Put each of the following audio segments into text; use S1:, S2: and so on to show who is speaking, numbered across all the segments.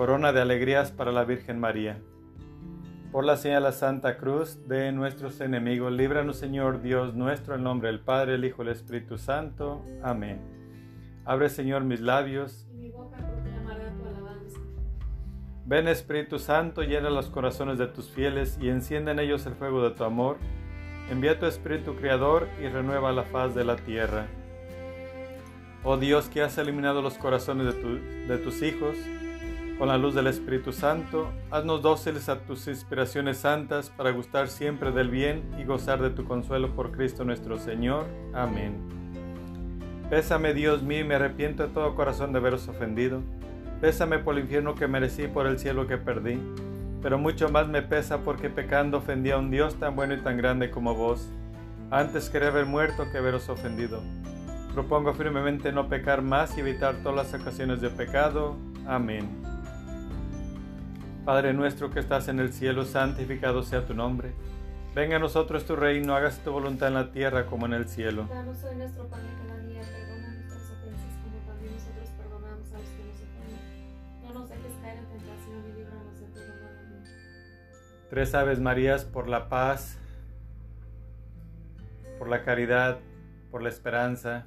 S1: Corona de alegrías para la Virgen María. Por la señal de la Santa Cruz de nuestros enemigos, líbranos Señor Dios nuestro, en nombre del Padre, el Hijo y el Espíritu Santo. Amén. Abre Señor mis labios.
S2: Y mi boca proclamará tu alabanza.
S1: Ven Espíritu Santo, llena los corazones de tus fieles y enciende en ellos el fuego de tu amor. Envía tu Espíritu Creador y renueva la faz de la tierra. Oh Dios que has eliminado los corazones de, tu- de tus hijos con la luz del Espíritu Santo, haznos dóciles a tus inspiraciones santas para gustar siempre del bien y gozar de tu consuelo por Cristo nuestro Señor. Amén. Pésame Dios mío y me arrepiento de todo corazón de haberos ofendido. Pésame por el infierno que merecí y por el cielo que perdí. Pero mucho más me pesa porque pecando ofendí a un Dios tan bueno y tan grande como vos. Antes quería haber muerto que haberos ofendido. Propongo firmemente no pecar más y evitar todas las ocasiones de pecado. Amén. Padre nuestro que estás en el cielo, santificado sea tu nombre. Venga a nosotros tu reino, hágase tu voluntad en la tierra como en el cielo.
S2: Danos hoy nuestro pan de cada día, perdona nuestras ofensas como también nosotros perdonamos a los que nos ofenden. No nos dejes caer en tentación y líbranos de todo mal. Amén.
S1: Tres Aves Marías por la paz, por la caridad, por la esperanza.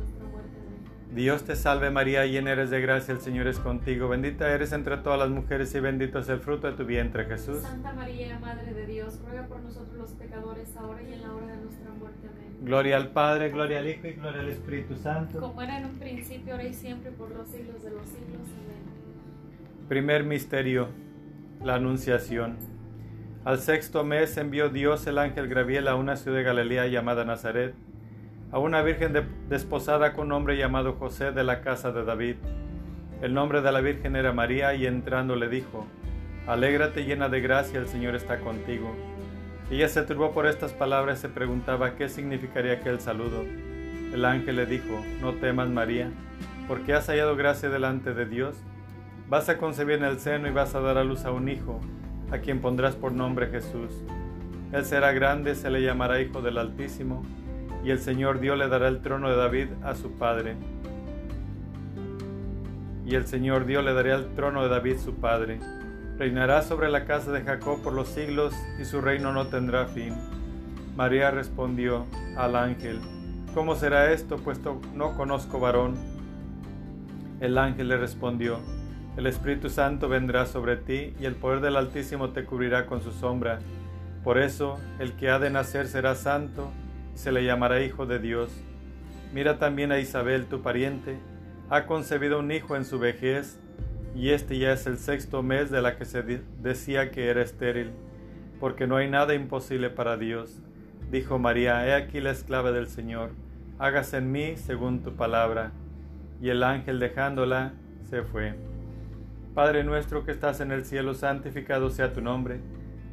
S1: Dios te salve María, llena eres de gracia, el Señor es contigo, bendita eres entre todas las mujeres y bendito es el fruto de tu vientre Jesús.
S2: Santa María, Madre de Dios, ruega por nosotros los pecadores, ahora y en la hora de nuestra muerte. Amén.
S1: Gloria al Padre, gloria al Hijo y gloria al Espíritu Santo.
S2: Como era en un principio, ahora y siempre, por los siglos de los siglos. Amén.
S1: Primer misterio, la Anunciación. Al sexto mes envió Dios el ángel Gabriel a una ciudad de Galilea llamada Nazaret, a una virgen de- desposada con un hombre llamado José de la casa de David. El nombre de la virgen era María y entrando le dijo, Alégrate llena de gracia, el Señor está contigo. Ella se turbó por estas palabras y se preguntaba qué significaría aquel saludo. El ángel le dijo, No temas María, porque has hallado gracia delante de Dios. Vas a concebir en el seno y vas a dar a luz a un hijo, a quien pondrás por nombre Jesús. Él será grande, se le llamará Hijo del Altísimo, y el Señor Dios le dará el trono de David a su padre. Y el Señor Dios le dará el trono de David su padre. Reinará sobre la casa de Jacob por los siglos, y su reino no tendrá fin. María respondió al ángel, ¿Cómo será esto, puesto no conozco varón? El ángel le respondió, El Espíritu Santo vendrá sobre ti y el poder del Altísimo te cubrirá con su sombra. Por eso el que ha de nacer será santo se le llamará Hijo de Dios. Mira también a Isabel, tu pariente, ha concebido un hijo en su vejez y este ya es el sexto mes de la que se decía que era estéril, porque no hay nada imposible para Dios. Dijo María, he aquí la esclava del Señor, hágase en mí según tu palabra y el ángel dejándola se fue. Padre nuestro que estás en el cielo, santificado sea tu nombre.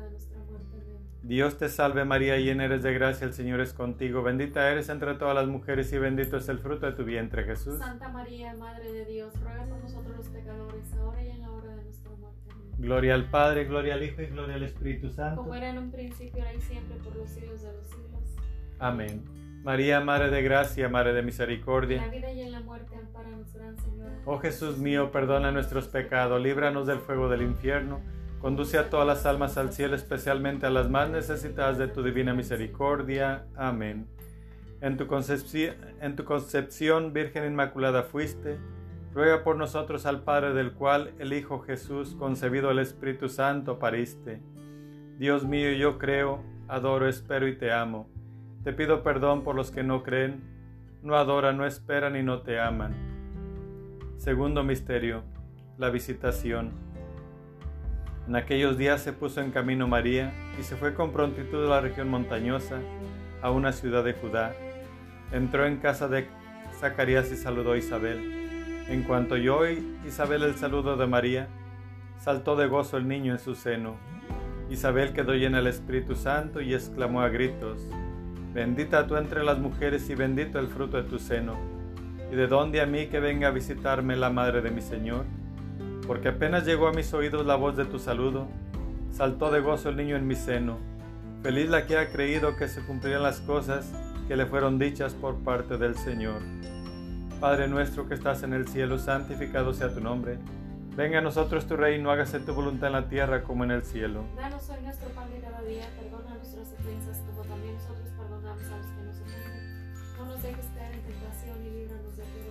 S2: de.
S1: Dios te salve María, llena eres de gracia, el Señor es contigo, bendita eres entre todas las mujeres y bendito es el fruto de tu vientre Jesús.
S2: Santa María, Madre de Dios, ruega por nosotros los pecadores, ahora y en la hora de nuestra muerte.
S1: Gloria al Padre, gloria al Hijo y gloria al Espíritu Santo.
S2: Como era en un principio, ahora y siempre, por los siglos de los siglos.
S1: Amén. María, Madre de gracia, Madre de
S2: En la
S1: misericordia.
S2: vida y en la muerte, amparanos, Gran Señora.
S1: Oh Jesús mío, perdona nuestros pecados, líbranos del fuego del infierno, conduce a todas las almas al cielo, especialmente a las más necesitadas de tu divina misericordia. Amén. En tu, concepción, Virgen Inmaculada fuiste, ruega por nosotros al Padre del cual el Hijo Jesús, concebido del Espíritu Santo, pariste. Dios mío, yo creo, adoro, espero y te amo. Te pido perdón por los que no creen, no adoran, no esperan y no te aman. Segundo misterio, la visitación. En aquellos días se puso en camino María y se fue con prontitud a la región montañosa, a una ciudad de Judá. Entró en casa de Zacarías y saludó a Isabel. En cuanto oyó Isabel el saludo de María, saltó de gozo el niño en su seno. Isabel quedó llena del Espíritu Santo y exclamó a gritos, Bendita tú entre las mujeres y bendito el fruto de tu seno. ¿Y de dónde a mí que venga a visitarme la madre de mi Señor? Porque apenas llegó a mis oídos la voz de tu saludo, saltó de gozo el niño en mi seno. Feliz la que ha creído que se cumplirán las cosas que le fueron dichas por parte del Señor. Padre nuestro que estás en el cielo, santificado sea tu nombre. Venga a nosotros tu reino, hágase tu voluntad en la tierra como en el cielo.
S2: Danos hoy nuestro pan de cada día, perdona nuestras ofensas, como también nosotros perdonamos a los que nos ofenden. No nos dejes caer en tentación y líbranos de todo.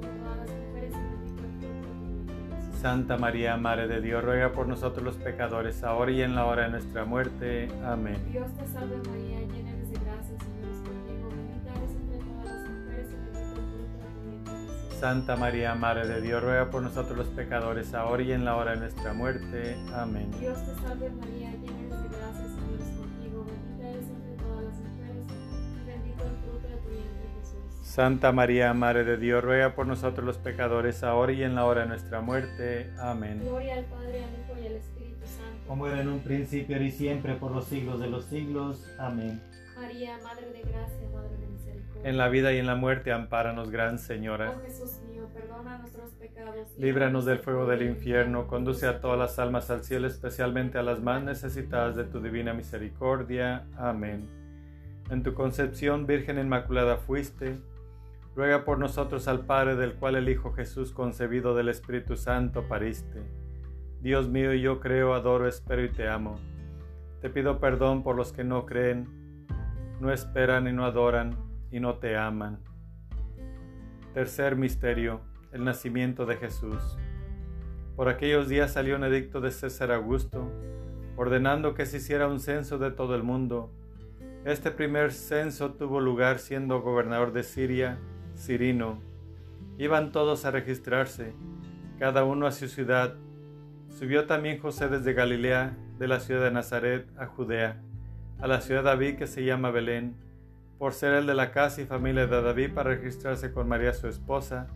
S1: Santa María, Madre de Dios, ruega por nosotros los pecadores, ahora y en la hora de nuestra muerte. Amén.
S2: Dios te salve María, llena eres de gracia, Señor es contigo, bendita eres entre todas las mujeres y bendito el fruto de tu vientre Jesús.
S1: Santa María, Madre de Dios, ruega por nosotros los pecadores, ahora y en la hora de nuestra muerte. Amén.
S2: Dios te salve María, llena
S1: Santa María, Madre de Dios, ruega por nosotros los pecadores, ahora y en la hora de nuestra muerte. Amén.
S2: Gloria al Padre, al Hijo y al Espíritu Santo.
S1: Como era en un principio, ahora y siempre, por los siglos de los siglos. Amén.
S2: María, Madre de Gracia, Madre de Misericordia.
S1: En la vida y en la muerte, ampáranos, Gran Señora.
S2: Oh Jesús mío, perdona nuestros pecados.
S1: Líbranos del fuego del infierno, conduce a todas las almas al cielo, especialmente a las más necesitadas de tu divina misericordia. Amén. En tu concepción, Virgen Inmaculada, fuiste ruega por nosotros al Padre del cual el Hijo Jesús concebido del Espíritu Santo pariste. Dios mío, yo creo, adoro, espero y te amo. Te pido perdón por los que no creen, no esperan y no adoran y no te aman. Tercer misterio, el nacimiento de Jesús. Por aquellos días salió un edicto de César Augusto, ordenando que se hiciera un censo de todo el mundo. Este primer censo tuvo lugar siendo gobernador de Siria Cirino. Iban todos a registrarse, cada uno a su ciudad. Subió también José desde Galilea, de la ciudad de Nazaret, a Judea, a la ciudad de David que se llama Belén, por ser el de la casa y familia de David para registrarse con María su esposa,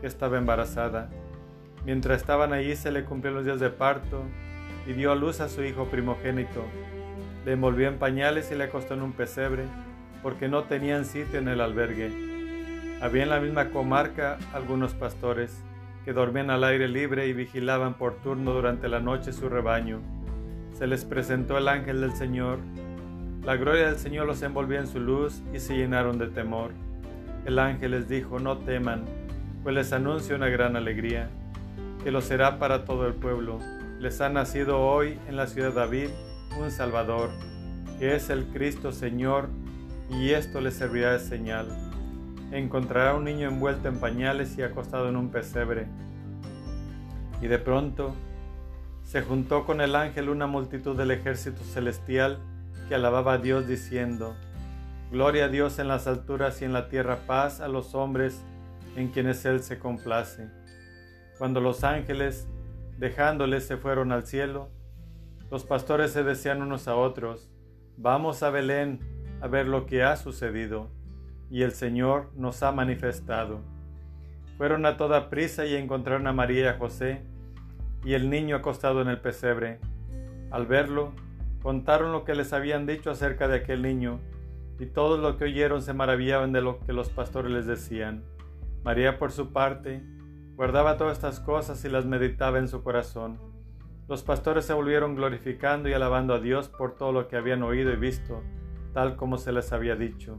S1: que estaba embarazada. Mientras estaban allí se le cumplieron los días de parto y dio a luz a su hijo primogénito. Le envolvió en pañales y le acostó en un pesebre, porque no tenían sitio en el albergue. Había en la misma comarca algunos pastores que dormían al aire libre y vigilaban por turno durante la noche su rebaño. Se les presentó el ángel del Señor. La gloria del Señor los envolvió en su luz y se llenaron de temor. El ángel les dijo, no teman, pues les anuncio una gran alegría, que lo será para todo el pueblo. Les ha nacido hoy en la ciudad de David un Salvador, que es el Cristo Señor, y esto les servirá de señal encontrará un niño envuelto en pañales y acostado en un pesebre. Y de pronto se juntó con el ángel una multitud del ejército celestial que alababa a Dios diciendo, Gloria a Dios en las alturas y en la tierra paz a los hombres en quienes Él se complace. Cuando los ángeles, dejándoles, se fueron al cielo, los pastores se decían unos a otros, Vamos a Belén a ver lo que ha sucedido y el Señor nos ha manifestado. Fueron a toda prisa y encontraron a María y a José y el niño acostado en el pesebre. Al verlo, contaron lo que les habían dicho acerca de aquel niño, y todos los que oyeron se maravillaban de lo que los pastores les decían. María, por su parte, guardaba todas estas cosas y las meditaba en su corazón. Los pastores se volvieron glorificando y alabando a Dios por todo lo que habían oído y visto, tal como se les había dicho.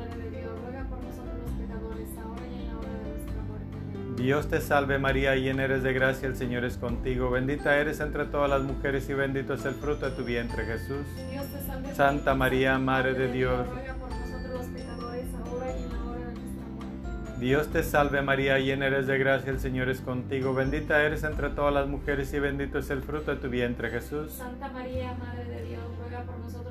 S2: Dios
S1: te salve María, llena eres de gracia, el Señor es contigo. Bendita eres entre todas las mujeres y bendito es el fruto de tu vientre Jesús.
S2: Dios te salve,
S1: Santa María, Madre de Dios.
S2: ruega por nosotros los pecadores, ahora y en la hora de nuestra muerte. Amén.
S1: Dios te salve María, llena eres de gracia, el Señor es contigo. Bendita eres entre todas las mujeres y bendito es el fruto de tu vientre Jesús.
S2: Santa María, Madre de Dios, ruega por nosotros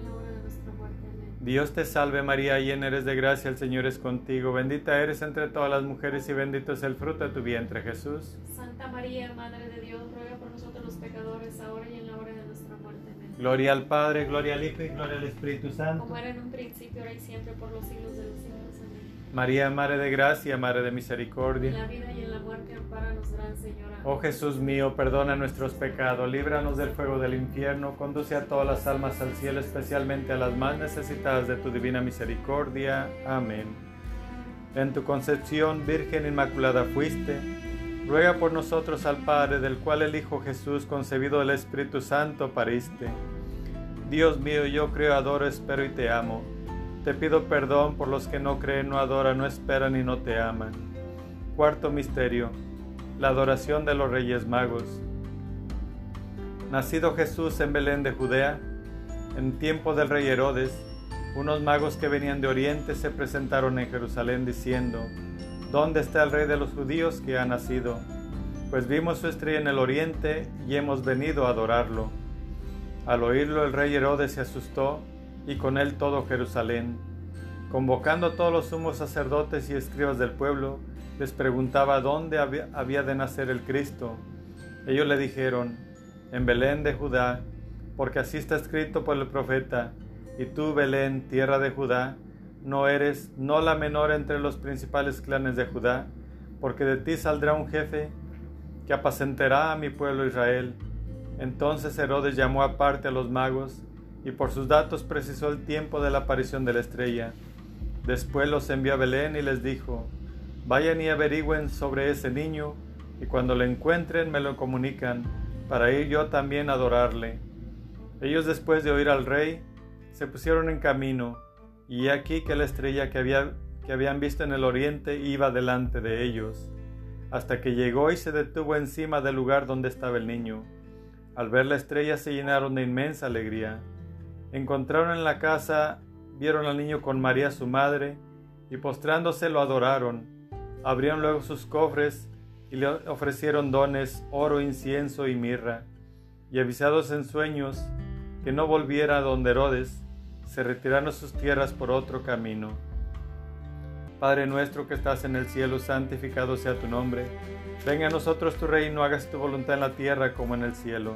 S1: Dios te salve María, llena eres de gracia, el Señor es contigo, bendita eres entre todas las mujeres y bendito es el fruto de tu vientre Jesús.
S2: Santa María, Madre de Dios, ruega por nosotros los pecadores, ahora y en la hora de nuestra muerte. Amén.
S1: Gloria al Padre, gloria al Hijo y gloria al Espíritu Santo.
S2: Como era en un principio, ahora y siempre, por los siglos de los siglos.
S1: María, Madre de gracia, Madre de
S2: En
S1: misericordia.
S2: la vida y en la muerte, amparanos, Gran Señora.
S1: Oh Jesús mío, perdona nuestros pecados, líbranos del fuego del infierno, conduce a todas las almas al cielo, especialmente a las más necesitadas de tu divina misericordia. Amén. En tu concepción, Virgen Inmaculada fuiste, ruega por nosotros al Padre, del cual el Hijo Jesús, concebido del Espíritu Santo, pariste. Dios mío, yo creo, adoro, espero y te amo. Te pido perdón por los que no creen, no adoran, no esperan y no te aman. Cuarto misterio la adoración de los Reyes Magos. Nacido Jesús en Belén de Judea, en tiempo del rey Herodes, unos magos que venían de Oriente se presentaron en Jerusalén diciendo, ¿Dónde está el rey de los judíos que ha nacido? Pues vimos su estrella en el oriente y hemos venido a adorarlo. Al oírlo el rey Herodes se asustó y con él todo Jerusalén. Convocando a todos los sumos sacerdotes y escribas del pueblo, les preguntaba dónde había, de nacer el Cristo. Ellos le dijeron, en Belén de Judá, porque así está escrito por el profeta, y tú, Belén, tierra de Judá, no eres no la menor entre los principales clanes de Judá, porque de ti saldrá un jefe que apacentará a mi pueblo Israel. Entonces Herodes llamó aparte a los magos, y por sus datos precisó el tiempo de la aparición de la estrella. Después los envió a Belén y les dijo, Vayan y averigüen sobre ese niño, y cuando lo encuentren me lo comunican, para ir yo también a adorarle. Ellos después de oír al rey, se pusieron en camino, y aquí que la estrella que, había, que habían visto en el oriente iba delante de ellos, hasta que llegó y se detuvo encima del lugar donde estaba el niño. Al ver la estrella se llenaron de inmensa alegría. Encontraron en la casa, vieron al niño con María su madre, y postrándose lo adoraron. Abrieron luego sus cofres y le ofrecieron dones, oro, incienso y mirra. Y avisados en sueños que no volviera a donde Herodes, se retiraron a sus tierras por otro camino. Padre nuestro que estás en el cielo, santificado sea tu nombre. Venga a nosotros tu reino, hagas tu voluntad en la tierra como en el cielo.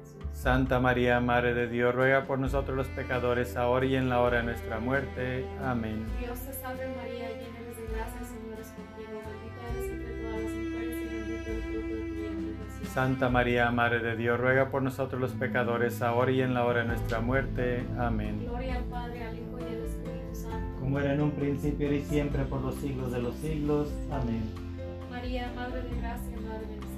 S1: Santa María, Madre de Dios, ruega por nosotros los pecadores, ahora y en la hora de nuestra muerte. Amén.
S2: Dios te salve María, llena eres de gracia, Señor es contigo, bendita eres entre todas las mujeres y bendito el fruto de tu vientre Jesús.
S1: Santa María, Madre de Dios, ruega por nosotros los pecadores, ahora y en la hora de nuestra muerte. Amén.
S2: Gloria al Padre, al Hijo y al Espíritu Santo.
S1: Como era en un principio y siempre por los siglos de los siglos. Amén.
S2: María, Madre de gracia, Madre de misericordia.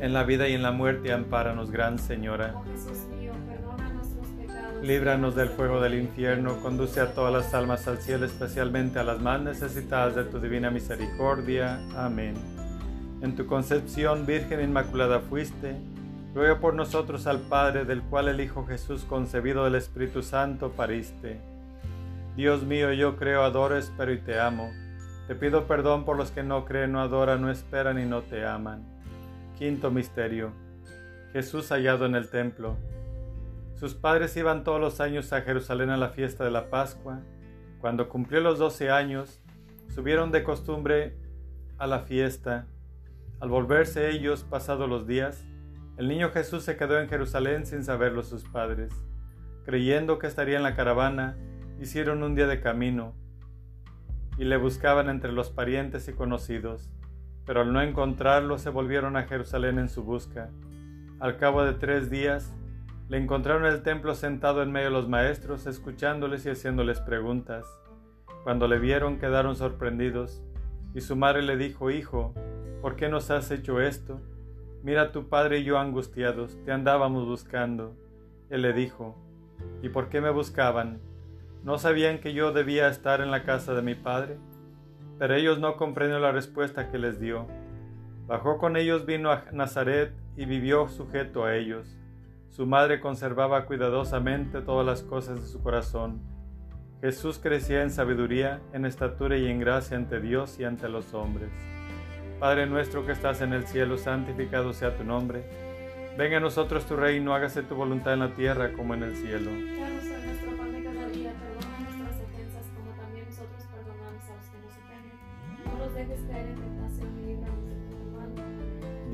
S1: En la vida y en la muerte, ampáranos, Gran Señora.
S2: Oh Jesús mío, perdona nuestros pecados.
S1: Líbranos del fuego del infierno, conduce a todas las almas al cielo, especialmente a las más necesitadas de tu divina misericordia. Amén. En tu concepción, Virgen Inmaculada fuiste, ruega por nosotros al Padre, del cual el Hijo Jesús, concebido del Espíritu Santo, pariste. Dios mío, yo creo, adoro, espero y te amo. Te pido perdón por los que no creen, no adoran, no esperan y no te aman. Quinto misterio. Jesús hallado en el templo. Sus padres iban todos los años a Jerusalén a la fiesta de la Pascua. Cuando cumplió los doce años, subieron de costumbre a la fiesta. Al volverse ellos, pasados los días, el niño Jesús se quedó en Jerusalén sin saberlo sus padres. Creyendo que estaría en la caravana, hicieron un día de camino y le buscaban entre los parientes y conocidos, pero al no encontrarlo se volvieron a Jerusalén en su busca. Al cabo de tres días, le encontraron en el templo sentado en medio de los maestros, escuchándoles y haciéndoles preguntas. Cuando le vieron quedaron sorprendidos, y su madre le dijo, Hijo, ¿por qué nos has hecho esto? Mira tu padre y yo angustiados, te andábamos buscando. Él le dijo, ¿y por qué me buscaban? ¿No sabían que yo debía estar en la casa de mi padre? Pero ellos no comprendieron la respuesta que les dio. Bajó con ellos, vino a Nazaret y vivió sujeto a ellos. Su madre conservaba cuidadosamente todas las cosas de su corazón. Jesús crecía en sabiduría, en estatura y en gracia ante Dios y ante los hombres. Padre nuestro que estás en el cielo, santificado sea tu nombre. Venga a nosotros tu reino, hágase tu voluntad en la tierra como en el cielo.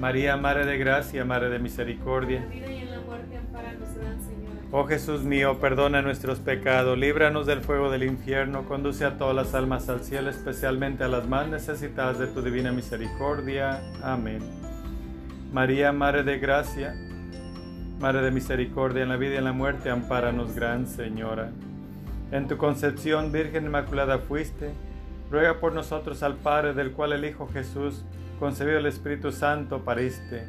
S1: María, Madre de gracia, Madre de
S2: En
S1: misericordia.
S2: la vida y en la muerte.
S1: Oh Jesús mío, perdona nuestros pecados, líbranos del fuego del infierno, conduce a todas las almas al cielo, especialmente a las más necesitadas de tu divina misericordia. Amén. María, Madre de gracia, Madre de misericordia, en la vida y en la muerte, ampáranos, Gran Señora. En tu concepción, Virgen Inmaculada fuiste, ruega por nosotros al Padre, del cual el Hijo Jesús, concebido el Espíritu Santo, pariste.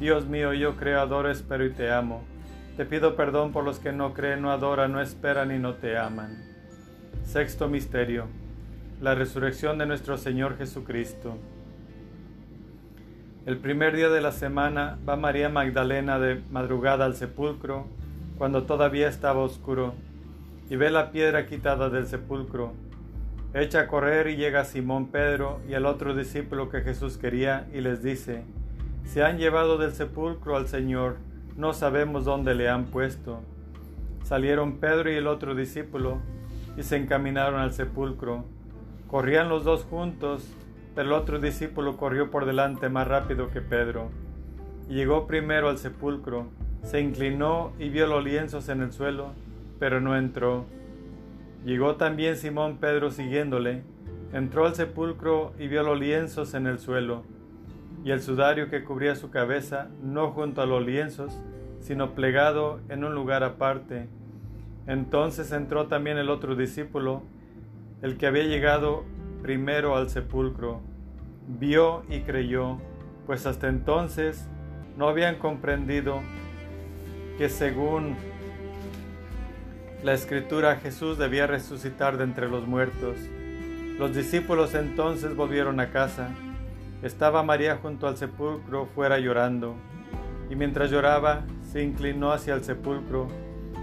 S1: Dios mío, yo creo, adoro, espero y te amo. Te pido perdón por los que no creen, no adoran, no esperan y no te aman. Sexto Misterio. La resurrección de nuestro Señor Jesucristo. El primer día de la semana va María Magdalena de madrugada al sepulcro, cuando todavía estaba oscuro, y ve la piedra quitada del sepulcro. Echa a correr y llega Simón Pedro y el otro discípulo que Jesús quería y les dice, Se han llevado del sepulcro al Señor, no sabemos dónde le han puesto. Salieron Pedro y el otro discípulo y se encaminaron al sepulcro. Corrían los dos juntos, pero el otro discípulo corrió por delante más rápido que Pedro. Llegó primero al sepulcro, se inclinó y vio los lienzos en el suelo, pero no entró. Llegó también Simón Pedro siguiéndole, entró al sepulcro y vio los lienzos en el suelo, y el sudario que cubría su cabeza, no junto a los lienzos, sino plegado en un lugar aparte. Entonces entró también el otro discípulo, el que había llegado primero al sepulcro, vio y creyó, pues hasta entonces no habían comprendido que según la escritura Jesús debía resucitar de entre los muertos. Los discípulos entonces volvieron a casa. Estaba María junto al sepulcro fuera llorando, y mientras lloraba se inclinó hacia el sepulcro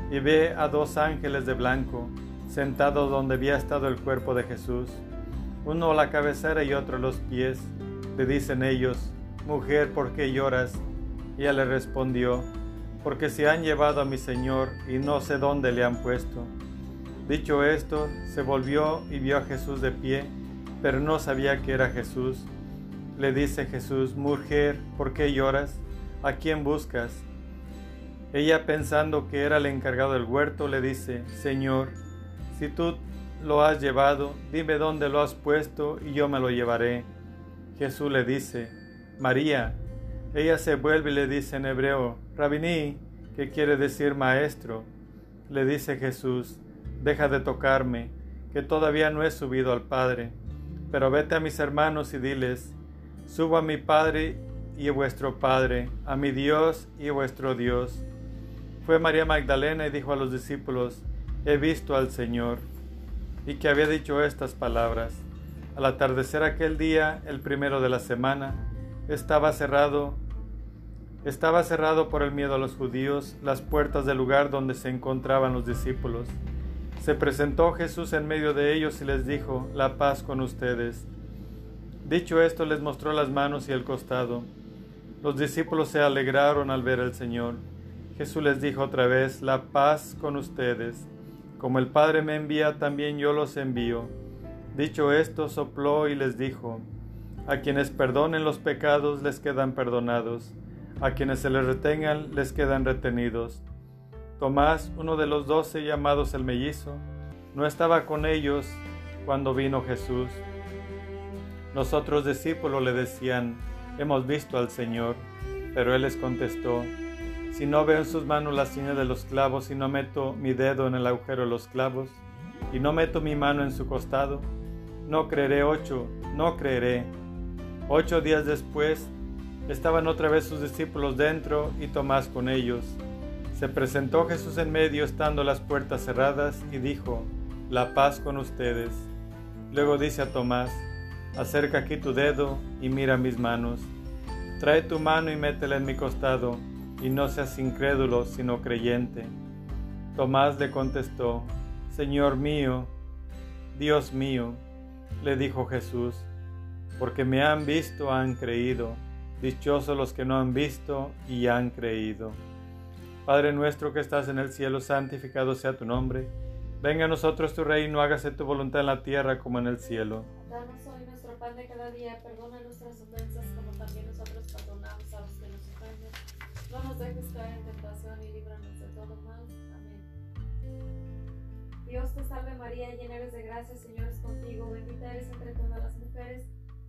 S1: y ve a dos ángeles de blanco sentados donde había estado el cuerpo de Jesús, uno a la cabecera y otro a los pies. Le dicen ellos, Mujer, ¿por qué lloras? Y ella le respondió, Porque se han llevado a mi Señor y no sé dónde le han puesto. Dicho esto, se volvió y vio a Jesús de pie, pero no sabía que era Jesús. Le dice Jesús, Mujer, ¿por qué lloras? ¿A quién buscas? Ella pensando que era el encargado del huerto, le dice, Señor, si tú lo has llevado, dime dónde lo has puesto y yo me lo llevaré. Jesús le dice, María. Ella se vuelve y le dice en hebreo, Rabini, que quiere decir maestro. Le dice Jesús, deja de tocarme, que todavía no he subido al Padre, pero vete a mis hermanos y diles, subo a mi Padre y a vuestro Padre, a mi Dios y vuestro Dios. Fue María Magdalena y dijo a los discípulos, he visto al Señor y que había dicho estas palabras. Al atardecer aquel día, el primero de la semana, estaba cerrado estaba cerrado por el miedo a los judíos las puertas del lugar donde se encontraban los discípulos. Se presentó Jesús en medio de ellos y les dijo, la paz con ustedes. Dicho esto, les mostró las manos y el costado. Los discípulos se alegraron al ver al Señor. Jesús les dijo otra vez, la paz con ustedes. Como el Padre me envía, también yo los envío. Dicho esto, sopló y les dijo, A quienes perdonen los pecados les quedan perdonados, a quienes se les retengan les quedan retenidos. Tomás, uno de los doce llamados el mellizo, no estaba con ellos cuando vino Jesús. Los otros discípulos le decían, Hemos visto al Señor, pero él les contestó, si no veo en sus manos la señal de los clavos y no meto mi dedo en el agujero de los clavos y no meto mi mano en su costado, no creeré ocho, no creeré. Ocho días después estaban otra vez sus discípulos dentro y Tomás con ellos. Se presentó Jesús en medio estando las puertas cerradas y dijo, la paz con ustedes. Luego dice a Tomás, acerca aquí tu dedo y mira mis manos. Trae tu mano y métela en mi costado y no seas incrédulo, sino creyente. Tomás le contestó, Señor mío, Dios mío, le dijo Jesús, porque me han visto, han creído. Dichosos los que no han visto y han creído. Padre nuestro que estás en el cielo, santificado sea tu nombre. Venga a nosotros tu reino, hágase tu voluntad en la tierra como en el cielo.
S2: Danos hoy nuestro pan de cada día, perdona nuestras ofensas como también nosotros perdonamos a los que nos ofenden no nos dejes caer en tentación y líbranos de todo mal. Amén. Dios te salve María, llena eres de gracia, Señor es contigo, bendita eres entre todas las mujeres,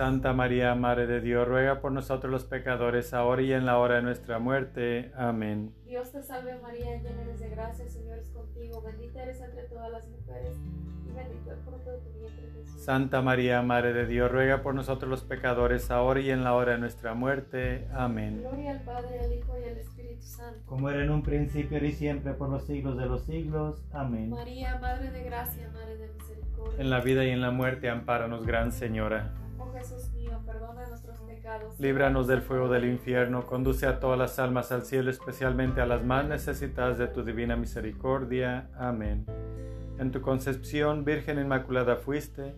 S1: Santa María, Madre de Dios, ruega por nosotros los pecadores, ahora y en la hora de nuestra muerte. Amén.
S2: Dios te salve María, llena eres de gracia, el Señor es contigo. Bendita eres entre todas las mujeres y bendito el fruto de tu vientre Jesús.
S1: Santa María, Madre de Dios, ruega por nosotros los pecadores, ahora y en la hora de nuestra muerte. Amén.
S2: Gloria al Padre, al Hijo y al Espíritu Santo.
S1: Como era en un principio, y siempre, por los siglos de los siglos. Amén.
S2: María, Madre de gracia, Madre de misericordia.
S1: En la vida y en la muerte, ampáranos, Gran Señora.
S2: Jesús mío, perdona nuestros pecados.
S1: Líbranos del fuego del infierno, conduce a todas las almas al cielo, especialmente a las más necesitadas de tu divina misericordia. Amén. En tu concepción, Virgen Inmaculada fuiste,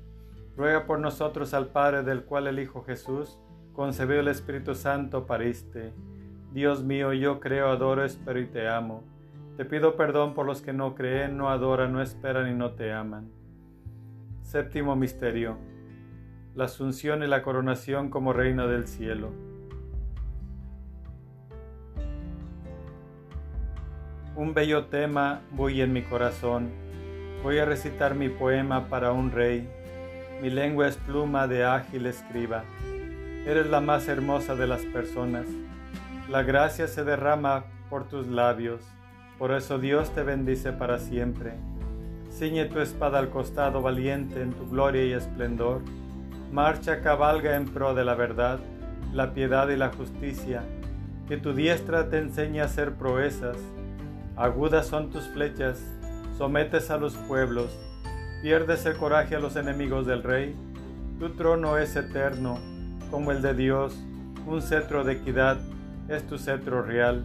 S1: ruega por nosotros al Padre del cual el Hijo Jesús, concebido el Espíritu Santo, pariste. Dios mío, yo creo, adoro, espero y te amo. Te pido perdón por los que no creen, no adoran, no esperan y no te aman. Séptimo Misterio. La Asunción y la Coronación como Reina del Cielo. Un bello tema voy en mi corazón. Voy a recitar mi poema para un rey. Mi lengua es pluma de ágil escriba. Eres la más hermosa de las personas. La gracia se derrama por tus labios. Por eso Dios te bendice para siempre. Ciñe tu espada al costado valiente en tu gloria y esplendor. Marcha, cabalga en pro de la verdad, la piedad y la justicia. Que tu diestra te enseñe a hacer proezas. Agudas son tus flechas, sometes a los pueblos, pierdes el coraje a los enemigos del rey. Tu trono es eterno, como el de Dios, un cetro de equidad es tu cetro real.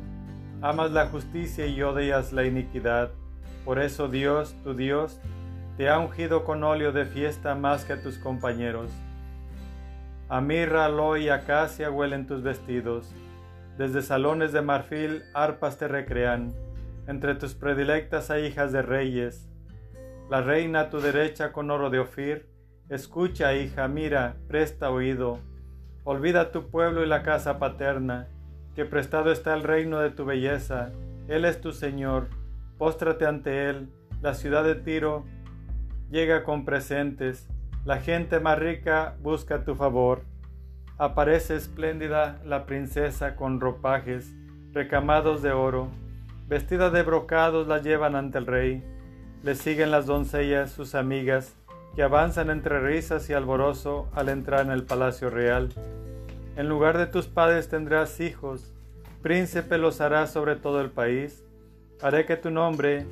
S1: Amas la justicia y odias la iniquidad. Por eso Dios, tu Dios, te ha ungido con óleo de fiesta más que tus compañeros. A mirra, aloe y acacia huelen tus vestidos. Desde salones de marfil arpas te recrean. Entre tus predilectas hay hijas de reyes. La reina a tu derecha con oro de Ofir. Escucha, hija, mira, presta oído. Olvida tu pueblo y la casa paterna, que prestado está el reino de tu belleza. Él es tu Señor. Póstrate ante Él. La ciudad de Tiro llega con presentes. La gente más rica busca tu favor. Aparece espléndida la princesa con ropajes recamados de oro. Vestida de brocados la llevan ante el rey. Le siguen las doncellas, sus amigas, que avanzan entre risas y alborozo al entrar en el palacio real. En lugar de tus padres tendrás hijos. Príncipe los harás sobre todo el país. Haré que tu nombre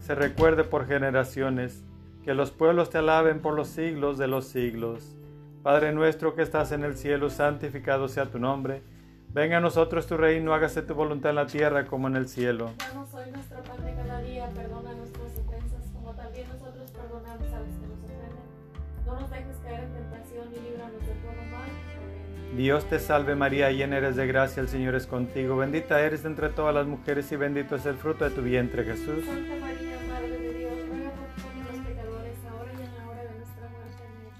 S1: se recuerde por generaciones que los pueblos te alaben por los siglos de los siglos. Padre nuestro que estás en el cielo, santificado sea tu nombre. Venga a nosotros tu reino, hágase tu voluntad en la tierra como en el cielo.
S2: Danos hoy nuestro pan de cada día, perdona nuestras ofensas, como también nosotros perdonamos a los que nos ofenden. No nos dejes caer en tentación y líbranos de todo mal. Amén.
S1: Dios te salve María, llena eres de gracia, el Señor es contigo. Bendita eres entre todas las mujeres y bendito es el fruto de tu vientre Jesús.
S2: Santa María,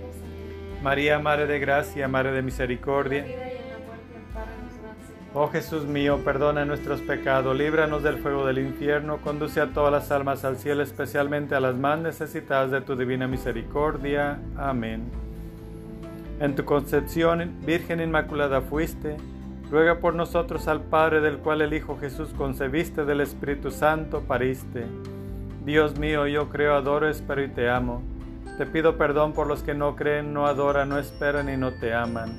S1: María, Madre de gracia, Madre de misericordia. Oh Jesús mío, perdona nuestros pecados, líbranos del fuego del infierno, conduce a todas las almas al cielo, especialmente a las más necesitadas de tu divina misericordia. Amén. En tu concepción, Virgen Inmaculada fuiste, ruega por nosotros al Padre del cual el Hijo Jesús concebiste del Espíritu Santo pariste. Dios mío, yo creo, adoro, espero y te amo. Te pido perdón por los que no creen, no adoran, no esperan y no te aman.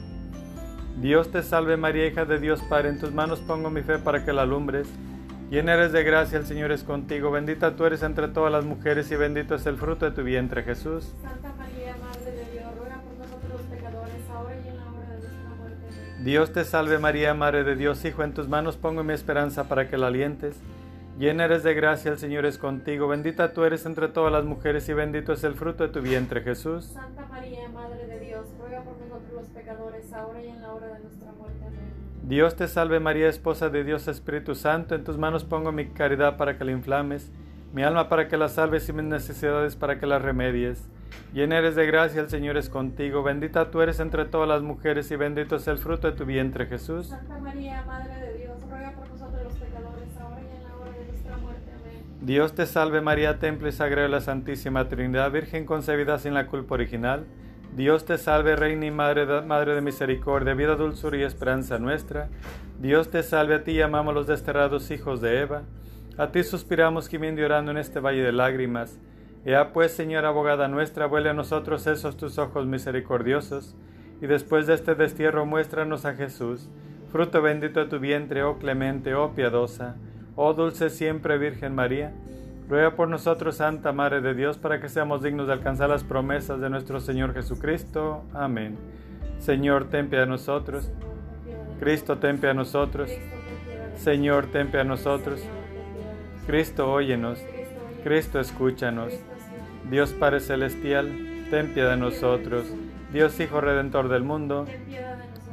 S1: Dios te salve María, hija de Dios Padre, en tus manos pongo mi fe para que la alumbres. Llena eres de gracia, el Señor es contigo, bendita tú eres entre todas las mujeres y bendito es el fruto de tu vientre Jesús.
S2: Santa María, Madre de Dios, ruega por nosotros los pecadores, ahora y en la hora de nuestra muerte.
S1: Dios te salve María, Madre de Dios, Hijo, en tus manos pongo mi esperanza para que la alientes. Llena eres de gracia, el Señor es contigo, bendita tú eres entre todas las mujeres y bendito es el fruto de tu vientre Jesús.
S2: Santa María, Madre de Dios, ruega por nosotros los pecadores, ahora y en la hora de nuestra muerte. Amén.
S1: Dios te salve María, esposa de Dios Espíritu Santo, en tus manos pongo mi caridad para que la inflames, mi alma para que la salves y mis necesidades para que las remedies. Llena eres de gracia, el Señor es contigo, bendita tú eres entre todas las mujeres y bendito es el fruto de tu vientre Jesús.
S2: Santa María, Madre de Dios, ruega por nosotros los pecadores, ahora y en la hora de nuestra muerte. Amén.
S1: Dios te salve María, templo y sagrado de la Santísima Trinidad, Virgen concebida sin la culpa original. Dios te salve, Reina y Madre de, Madre de misericordia, vida, dulzura y esperanza nuestra. Dios te salve, a ti llamamos los desterrados hijos de Eva. A ti suspiramos gimiendo y orando en este valle de lágrimas. Ea pues, Señora abogada nuestra, vuelve a nosotros esos tus ojos misericordiosos, y después de este destierro muéstranos a Jesús, fruto bendito de tu vientre, oh clemente, oh piadosa, oh dulce siempre Virgen María. Ruega por nosotros, Santa Madre de Dios, para que seamos dignos de alcanzar las promesas de nuestro Señor Jesucristo. Amén. Señor, ten piedad de nosotros. Cristo, ten piedad de nosotros. Señor, ten piedad de nosotros. Cristo, óyenos.
S2: Cristo,
S1: escúchanos. Dios Padre Celestial, ten piedad de nosotros. Dios Hijo Redentor del mundo.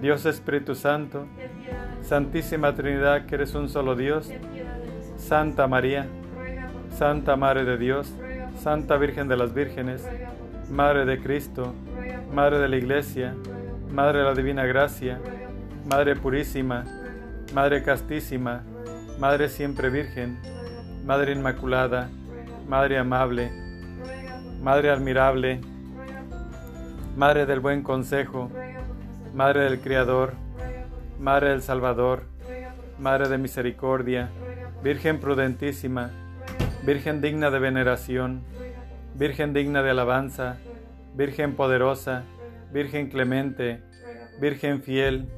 S1: Dios Espíritu Santo. Santísima Trinidad, que eres un solo Dios. Santa María. Santa Madre de Dios, Santa Virgen de las Vírgenes. Madre de Cristo, Madre de la Iglesia, Madre de la Divina Gracia. Madre Purísima. Madre Castísima. Madre Siempre Virgen. Madre Inmaculada, Madre Amable. Madre Admirable. Madre del Buen Consejo. Madre del Criador. Madre del Salvador. Madre de Misericordia, Virgen prudentísima, Virgen digna de veneración. Virgen digna de alabanza, Virgen poderosa, Virgen clemente. Virgen fiel,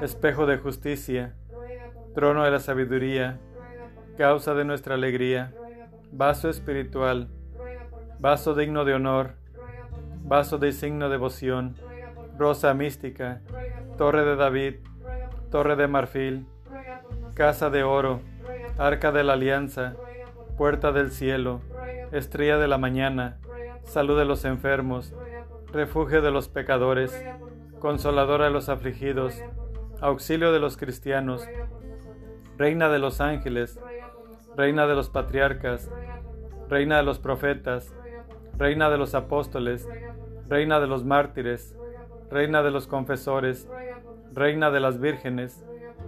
S1: espejo de justicia, trono de la sabiduría, causa de nuestra alegría, vaso espiritual, vaso digno de honor, vaso de signo de devoción, rosa mística, torre de David, torre de marfil, casa de oro, arca de la alianza, puerta del cielo, estrella de la mañana, salud de los enfermos, refugio de los pecadores, consoladora de los afligidos, auxilio de los cristianos, reina de los ángeles, reina de los patriarcas, reina de los profetas, reina de los apóstoles, reina de los mártires, reina de los confesores, reina de las vírgenes,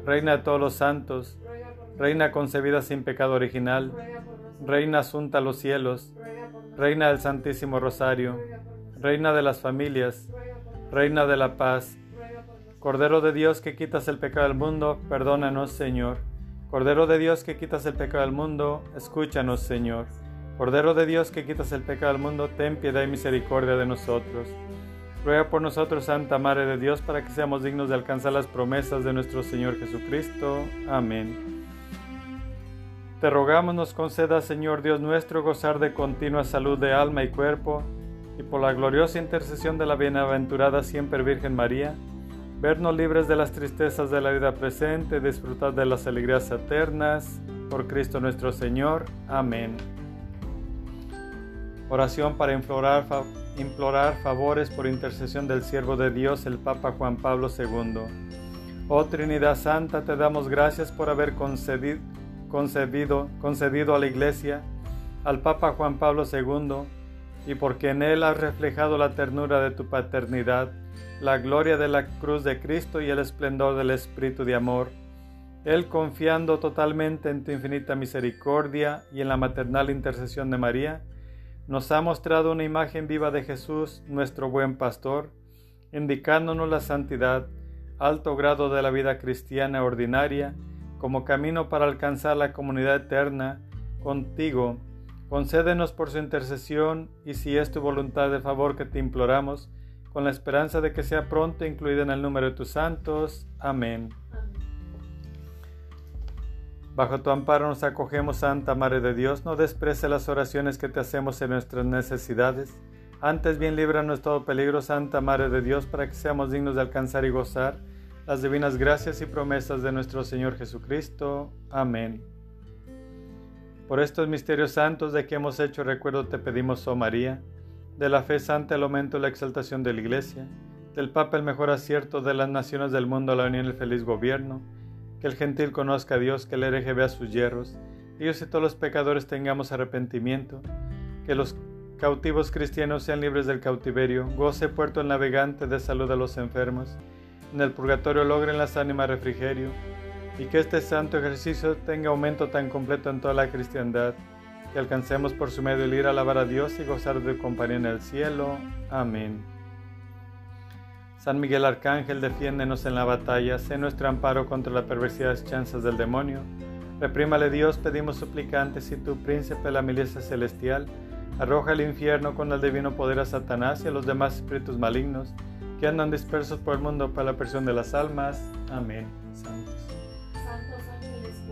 S1: reina de todos los santos, reina concebida sin pecado original, reina asunta a los cielos, reina del Santísimo Rosario, reina de las familias, reina de la paz, Cordero de Dios que quitas el pecado del mundo, perdónanos Señor. Cordero de Dios que quitas el pecado del mundo, escúchanos Señor. Cordero de Dios que quitas el pecado del mundo, ten piedad y misericordia de nosotros. Ruega por nosotros, Santa Madre de Dios, para que seamos dignos de alcanzar las promesas de nuestro Señor Jesucristo. Amén. Te rogamos nos conceda, Señor Dios nuestro, gozar de continua salud de alma y cuerpo, y por la gloriosa intercesión de la bienaventurada siempre Virgen María, vernos libres de las tristezas de la vida presente, disfrutar de las alegrías eternas, por Cristo nuestro Señor. Amén. Oración para implorar, implorar favores por intercesión del siervo de Dios, el Papa Juan Pablo II. Oh Trinidad Santa, te damos gracias por haber concedido concedido, concedido a la Iglesia, al Papa Juan Pablo II, y porque en él has reflejado la ternura de tu paternidad, la gloria de la cruz de Cristo y el esplendor del Espíritu de amor. Él, confiando totalmente en tu infinita misericordia y en la maternal intercesión de María, nos ha mostrado una imagen viva de Jesús, nuestro buen pastor, indicándonos la santidad, alto grado de la vida cristiana ordinaria, como camino para alcanzar la comunidad eterna contigo. Concédenos por su intercesión y si es tu voluntad de favor que te imploramos, con la esperanza de que sea pronto incluida en el número de tus santos. Amén. Bajo tu amparo nos acogemos, Santa Madre de Dios. No desprece las oraciones que te hacemos en nuestras necesidades. Antes bien líbranos todo peligro, Santa Madre de Dios, para que seamos dignos de alcanzar y gozar las divinas gracias y promesas de nuestro Señor Jesucristo. Amén. Por estos misterios santos de que hemos hecho recuerdo te pedimos, oh María, de la fe santa el aumento y la exaltación de la Iglesia, del Papa el mejor acierto de las naciones del mundo, la unión y el feliz gobierno, que el gentil conozca a Dios, que el hereje vea sus hierros, ellos y todos los pecadores tengamos arrepentimiento, que los cautivos cristianos sean libres del cautiverio, goce puerto el navegante de salud a los enfermos, en el purgatorio logren las ánimas refrigerio y que este santo ejercicio tenga aumento tan completo en toda la cristiandad que alcancemos por su medio el ir a alabar a Dios y gozar de compañía en el cielo. Amén. San Miguel Arcángel, defiéndenos en la batalla, sé nuestro amparo contra la perversidad y chanzas del demonio. Reprímale Dios, pedimos suplicantes, y tu príncipe de la milicia celestial, arroja al infierno con el divino poder a Satanás y a los demás espíritus malignos que andan dispersos por el mundo para la presión de las almas. Amén.
S2: Santos. Santos ángeles.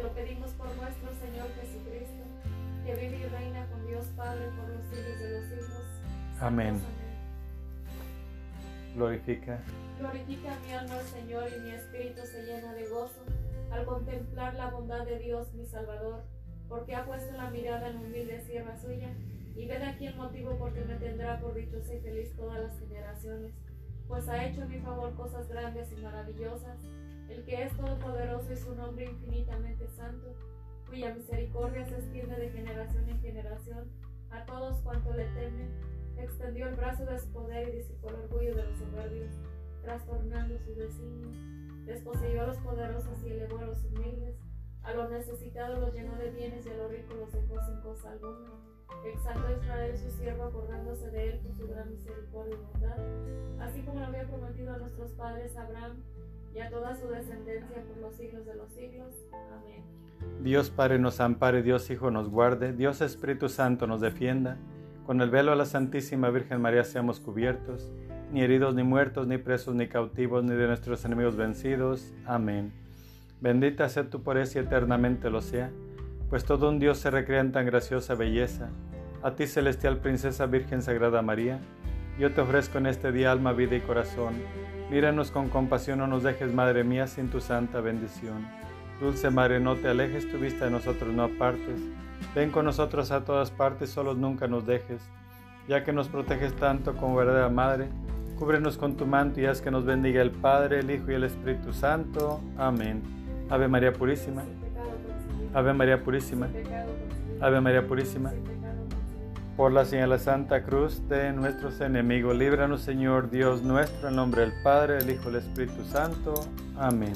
S2: Te lo pedimos por nuestro Señor Jesucristo, que vive y reina con Dios Padre por los siglos de los siglos.
S1: Amén. Glorifica.
S2: Glorifica mi alma al Señor y mi espíritu se llena de gozo al contemplar la bondad de Dios mi Salvador, porque ha puesto la mirada en humilde sierva suya, y ven aquí el motivo porque me tendrá por dichosa y feliz todas las generaciones, pues ha hecho en mi favor cosas grandes y maravillosas, el que es todopoderoso y su nombre infinitamente santo, cuya misericordia se extiende de generación en generación a todos cuantos le temen, extendió el brazo de su poder y disipó el orgullo de los soberbios, trastornando sus designios Desposeyó a los poderosos y elevó a los humildes. A los necesitados los llenó de bienes y a los ricos los dejó sin cosa alguna. Exaltó Israel su siervo, acordándose de él con su gran misericordia y bondad, así como lo había prometido a nuestros padres Abraham y a toda su descendencia por los siglos de los siglos. Amén.
S1: Dios Padre nos ampare, Dios Hijo nos guarde, Dios Espíritu Santo nos defienda. Con el velo a la Santísima Virgen María seamos cubiertos, ni heridos, ni muertos, ni presos, ni cautivos, ni de nuestros enemigos vencidos. Amén. Bendita sea tu pureza y eternamente lo sea, pues todo un Dios se recrea en tan graciosa belleza. A ti, celestial Princesa Virgen Sagrada María, yo te ofrezco en este día alma, vida y corazón. Míranos con compasión, no nos dejes, Madre mía, sin tu santa bendición. Dulce Madre, no te alejes tu vista de nosotros, no apartes. Ven con nosotros a todas partes, solos nunca nos dejes. Ya que nos proteges tanto como verdadera Madre, cúbrenos con tu manto y haz que nos bendiga el Padre, el Hijo y el Espíritu Santo. Amén. Ave María Purísima. Ave María Purísima. Ave María Purísima. Por la señal de Santa Cruz de nuestros enemigos, líbranos Señor Dios nuestro, en nombre del Padre, del Hijo y del Espíritu Santo. Amén.